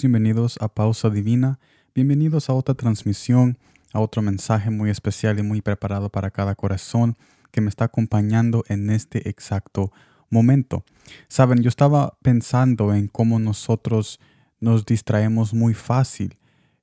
bienvenidos a Pausa Divina, bienvenidos a otra transmisión, a otro mensaje muy especial y muy preparado para cada corazón que me está acompañando en este exacto momento. Saben, yo estaba pensando en cómo nosotros nos distraemos muy fácil.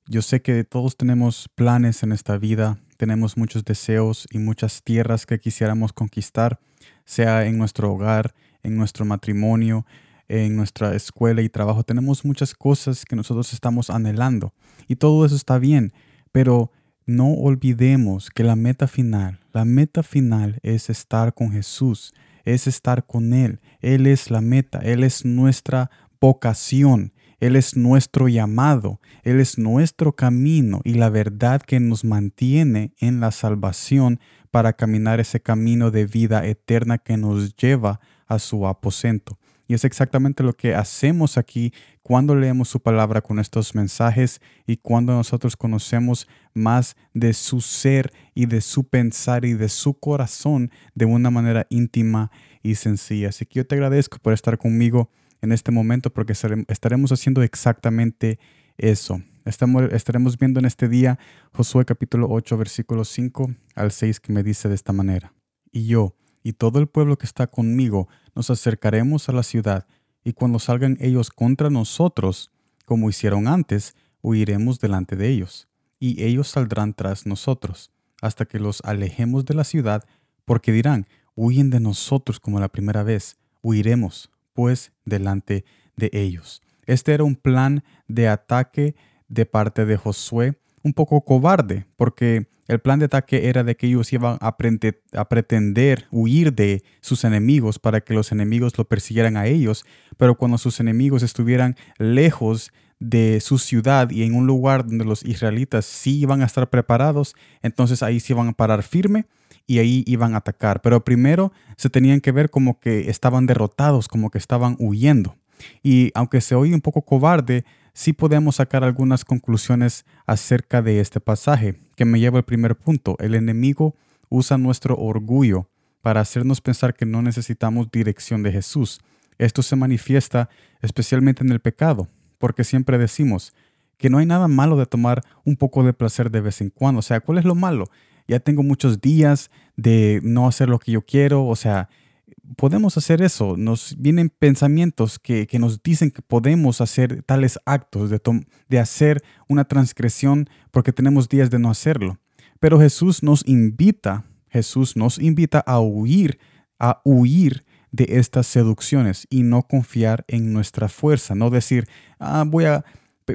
Yo sé que todos tenemos planes en esta vida, tenemos muchos deseos y muchas tierras que quisiéramos conquistar, sea en nuestro hogar, en nuestro matrimonio, en nuestra escuela y trabajo. Tenemos muchas cosas que nosotros estamos anhelando y todo eso está bien, pero no olvidemos que la meta final, la meta final es estar con Jesús, es estar con Él. Él es la meta, Él es nuestra vocación, Él es nuestro llamado, Él es nuestro camino y la verdad que nos mantiene en la salvación para caminar ese camino de vida eterna que nos lleva a su aposento. Y es exactamente lo que hacemos aquí cuando leemos su palabra con estos mensajes y cuando nosotros conocemos más de su ser y de su pensar y de su corazón de una manera íntima y sencilla. Así que yo te agradezco por estar conmigo en este momento porque estaremos haciendo exactamente eso. estaremos viendo en este día Josué capítulo 8 versículo 5 al 6 que me dice de esta manera. Y yo, y todo el pueblo que está conmigo nos acercaremos a la ciudad, y cuando salgan ellos contra nosotros, como hicieron antes, huiremos delante de ellos, y ellos saldrán tras nosotros, hasta que los alejemos de la ciudad, porque dirán, huyen de nosotros como la primera vez, huiremos, pues, delante de ellos. Este era un plan de ataque de parte de Josué, un poco cobarde, porque el plan de ataque era de que ellos iban a, pretender huir de sus enemigos para que los enemigos lo persiguieran a ellos, pero cuando sus enemigos estuvieran lejos de su ciudad y en un lugar donde los israelitas sí iban a estar preparados, entonces ahí se iban a parar firme y ahí iban a atacar. Pero primero se tenían que ver como que estaban derrotados, como que estaban huyendo. Y aunque se oye un poco cobarde, sí podemos sacar algunas conclusiones acerca de este pasaje, que me lleva al primer punto. El enemigo usa nuestro orgullo para hacernos pensar que no necesitamos dirección de Jesús. Esto se manifiesta especialmente en el pecado, porque siempre decimos que no hay nada malo de tomar un poco de placer de vez en cuando. O sea, ¿cuál es lo malo? Ya tengo muchos días de no hacer lo que yo quiero, o sea, podemos hacer eso. Nos vienen pensamientos que, nos dicen que podemos hacer tales actos, de, de hacer una transgresión porque tenemos días de no hacerlo. Pero Jesús nos invita, Jesús nos invita a huir, a huir de estas seducciones y no confiar en nuestra fuerza, no decir, ah, voy a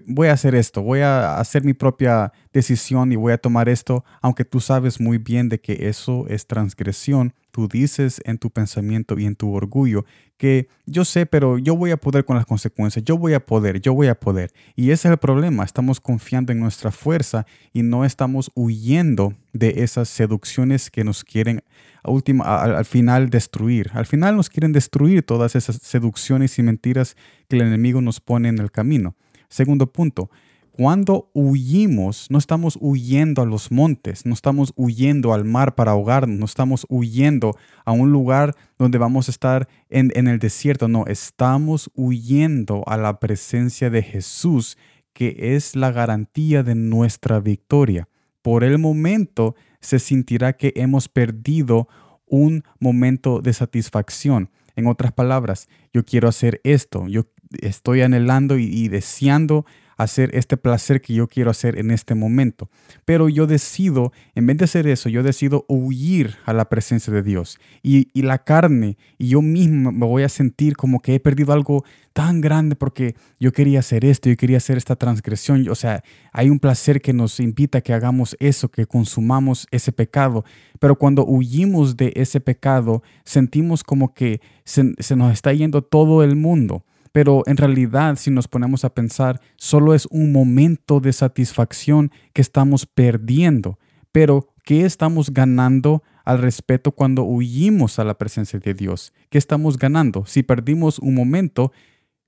voy a hacer esto, voy a hacer mi propia decisión y voy a tomar esto, aunque tú sabes muy bien de que eso es transgresión. Tú dices en tu pensamiento y en tu orgullo que yo sé, pero yo voy a poder con las consecuencias, yo voy a poder, yo voy a poder. Y ese es el problema, estamos confiando en nuestra fuerza y no estamos huyendo de esas seducciones que nos quieren al, al final destruir. Al final nos quieren destruir todas esas seducciones y mentiras que el enemigo nos pone en el camino. Segundo punto, cuando huimos, no estamos huyendo a los montes, no estamos huyendo al mar para ahogarnos, no estamos huyendo a un lugar donde vamos a estar en, en, el desierto, no, estamos huyendo a la presencia de Jesús, que es la garantía de nuestra victoria. Por el momento se sentirá que hemos perdido un momento de satisfacción. En otras palabras, yo quiero hacer esto, yo estoy anhelando y, deseando hacer este placer que yo quiero hacer en este momento. Pero yo decido, en vez de hacer eso, yo decido huir a la presencia de Dios. Y, la carne y yo mismo me voy a sentir como que he perdido algo tan grande porque yo quería hacer esto, yo quería hacer esta transgresión. O sea, hay un placer que nos invita a que hagamos eso, que consumamos ese pecado. Pero cuando huimos de ese pecado, sentimos como que se nos está yendo todo el mundo. Pero en realidad, si nos ponemos a pensar, solo es un momento de satisfacción que estamos perdiendo. Pero, ¿qué estamos ganando al respeto cuando huimos a la presencia de Dios? ¿Qué estamos ganando? Si perdimos un momento,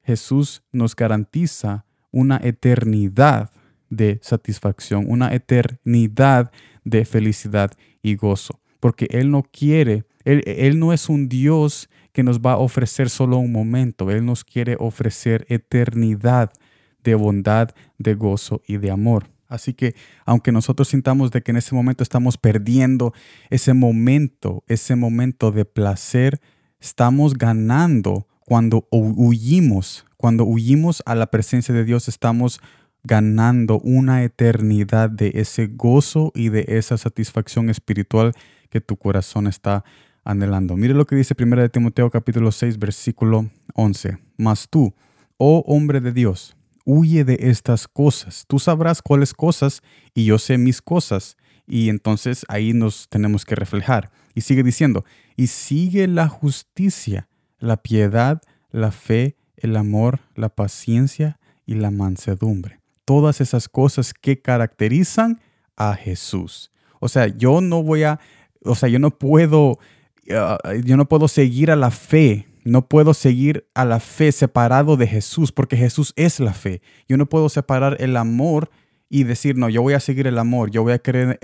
Jesús nos garantiza una eternidad de satisfacción, una eternidad de felicidad y gozo. Porque Él no quiere, Él, él no es un Dios que nos va a ofrecer solo un momento, Él nos quiere ofrecer eternidad de bondad, de gozo y de amor. Así que aunque nosotros sintamos de que en ese momento estamos perdiendo ese momento, ese momento de placer, estamos ganando cuando huimos, cuando huimos a la presencia de Dios, estamos ganando una eternidad de ese gozo y de esa satisfacción espiritual que tu corazón está anhelando. Mire lo que dice 1 de Timoteo capítulo 6 versículo 11. Mas tú, oh hombre de Dios, huye de estas cosas. Tú sabrás cuáles cosas y yo sé mis cosas. Y entonces ahí nos tenemos que reflejar. Y sigue diciendo, y sigue la justicia, la piedad, la fe, el amor, la paciencia y la mansedumbre. Todas esas cosas que caracterizan a Jesús. O sea, yo no voy a, o sea, yo no puedo, ah, yo no puedo seguir a la fe no puedo seguir a la fe separado de Jesús porque Jesús es la fe. Yo no puedo separar el amor y decir, no, yo voy a seguir el amor, yo voy a creer,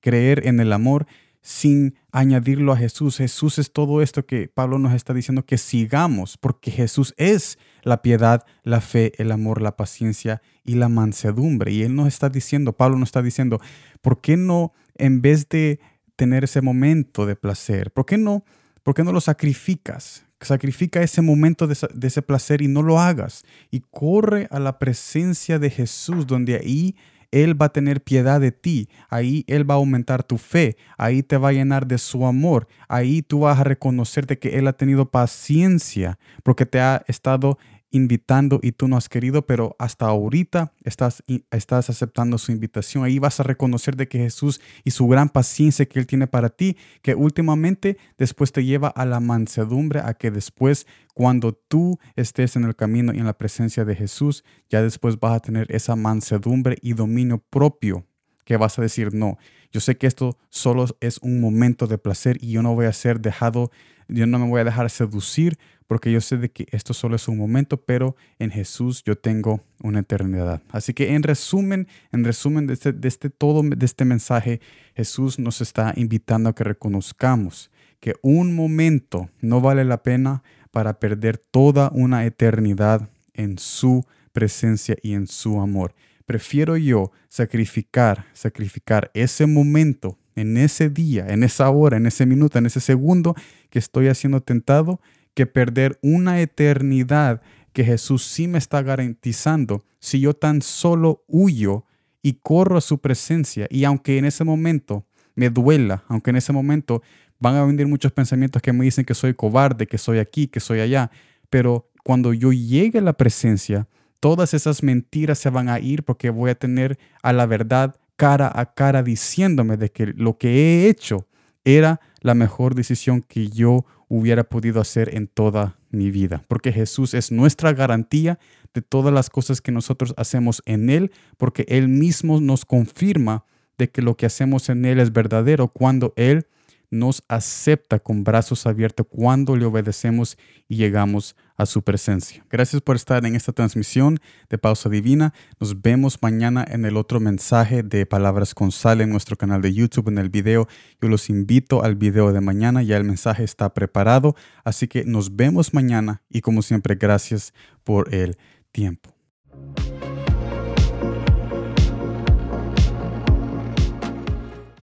creer en el amor sin añadirlo a Jesús. Jesús es todo esto que Pablo nos está diciendo que sigamos, porque Jesús es la piedad, la fe, el amor, la paciencia y la mansedumbre. Y Él nos está diciendo, Pablo nos está diciendo, ¿por qué no, en vez de tener ese momento de placer, ¿por qué no, por qué no lo sacrificas? Sacrifica ese momento de, ese placer y no lo hagas. Y corre a la presencia de Jesús, donde ahí Él va a tener piedad de ti. Ahí Él va a aumentar tu fe. Ahí te va a llenar de su amor. Ahí tú vas a reconocer de que Él ha tenido paciencia porque te ha estado invitando y tú no has querido, pero hasta ahorita estás, estás aceptando su invitación. Ahí vas a reconocer de que Jesús y su gran paciencia que Él tiene para ti, que últimamente después te lleva a la mansedumbre, a que después cuando tú estés en el camino y en la presencia de Jesús, ya después vas a tener esa mansedumbre y dominio propio que vas a decir, no, yo sé que esto solo es un momento de placer y yo no voy a ser dejado, yo no me voy a dejar seducir porque yo sé de que esto solo es un momento, pero en Jesús yo tengo una eternidad. Así que en resumen, en resumen de este, de este todo de este mensaje, Jesús nos está invitando a que reconozcamos que un momento no vale la pena para perder toda una eternidad en su presencia y en su amor. Prefiero yo sacrificar, sacrificar ese momento, en ese día, en esa hora, en ese minuto, en ese segundo que estoy haciendo tentado, que perder una eternidad que Jesús sí me está garantizando si yo tan solo huyo y corro a su presencia. Y aunque en ese momento me duela, aunque en ese momento van a venir muchos pensamientos que me dicen que soy cobarde, que soy aquí, que soy allá, pero cuando yo llegue a la presencia, todas esas mentiras se van a ir porque voy a tener a la verdad cara a cara diciéndome de que lo que he hecho era la mejor decisión que yo hubiera podido hacer en toda mi vida, porque Jesús es nuestra garantía de todas las cosas que nosotros hacemos en Él, porque Él mismo nos confirma de que lo que hacemos en Él es verdadero cuando Él nos acepta con brazos abiertos cuando le obedecemos y llegamos a su presencia. Gracias por estar en esta transmisión de Pausa Divina. Nos vemos mañana en el otro mensaje de Palabras con Sal en nuestro canal de YouTube, en el video. Yo los invito al video de mañana, ya el mensaje está preparado, así que nos vemos mañana y como siempre, gracias por el tiempo.